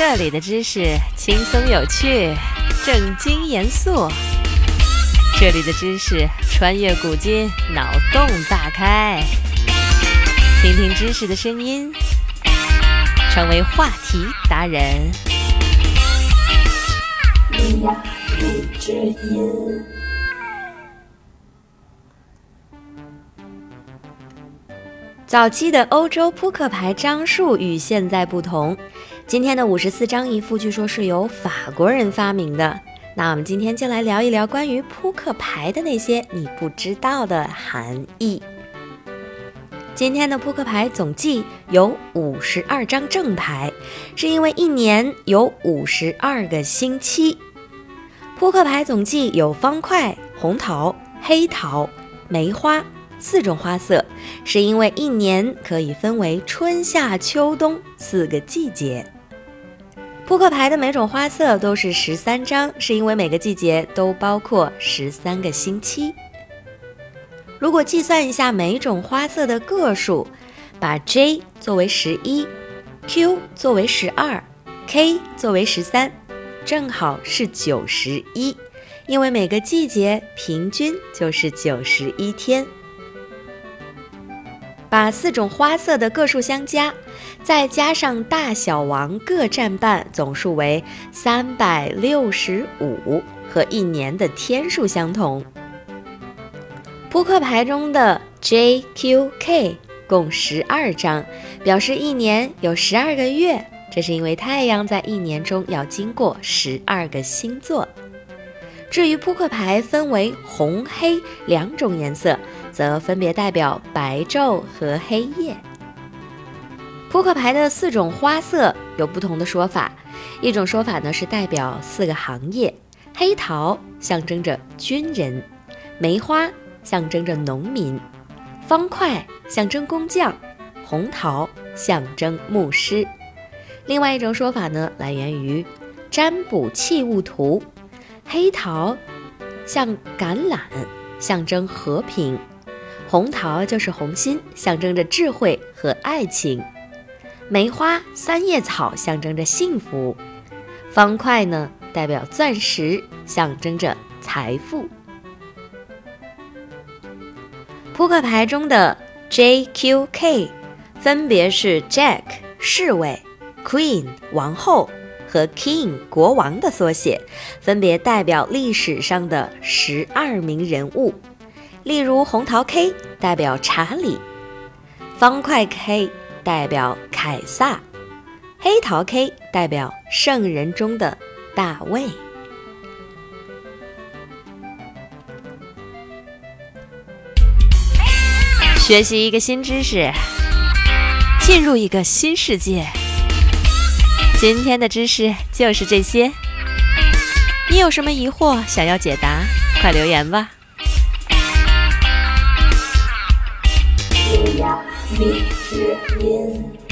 这里的知识轻松有趣，正经严肃。这里的知识穿越古今，脑洞大开。听听知识的声音，成为话题达人。早期的欧洲扑克牌张数与现在不同。今天的五十四张一副，据说是由法国人发明的。那我们今天就来聊一聊关于扑克牌的那些你不知道的含义。今天的扑克牌总计有五十二张正牌，是因为一年有五十二个星期。扑克牌总计有方块、红桃、黑桃、梅花四种花色，是因为一年可以分为春夏秋冬四个季节。扑克牌的每种花色都是十三张，是因为每个季节都包括十三个星期。如果计算一下每种花色的个数，把 J 作为十一，Q 作为十二，K 作为十三，正好是九十一，因为每个季节平均就是九十一天。把四种花色的个数相加，再加上大小王各占半，总数为三百六十五，和一年的天数相同。扑克牌中的 J、Q、K 共十二张，表示一年有十二个月，这是因为太阳在一年中要经过十二个星座。至于扑克牌分为红、黑两种颜色。则分别代表白昼和黑夜。扑克牌的四种花色有不同的说法，一种说法呢是代表四个行业：黑桃象征着军人，梅花象征着农民，方块象征工匠，红桃象征牧师。另外一种说法呢来源于占卜器物图，黑桃像橄榄，象征和平。红桃就是红心，象征着智慧和爱情；梅花、三叶草象征着幸福；方块呢，代表钻石，象征着财富。扑克牌中的 J、Q、K 分别是 Jack 侍卫、Queen 王后和 King 国王的缩写，分别代表历史上的十二名人物。例如，红桃 K 代表查理，方块 K 代表凯撒，黑桃 K 代表圣人中的大卫。学习一个新知识，进入一个新世界。今天的知识就是这些。你有什么疑惑想要解答？快留言吧。米之音。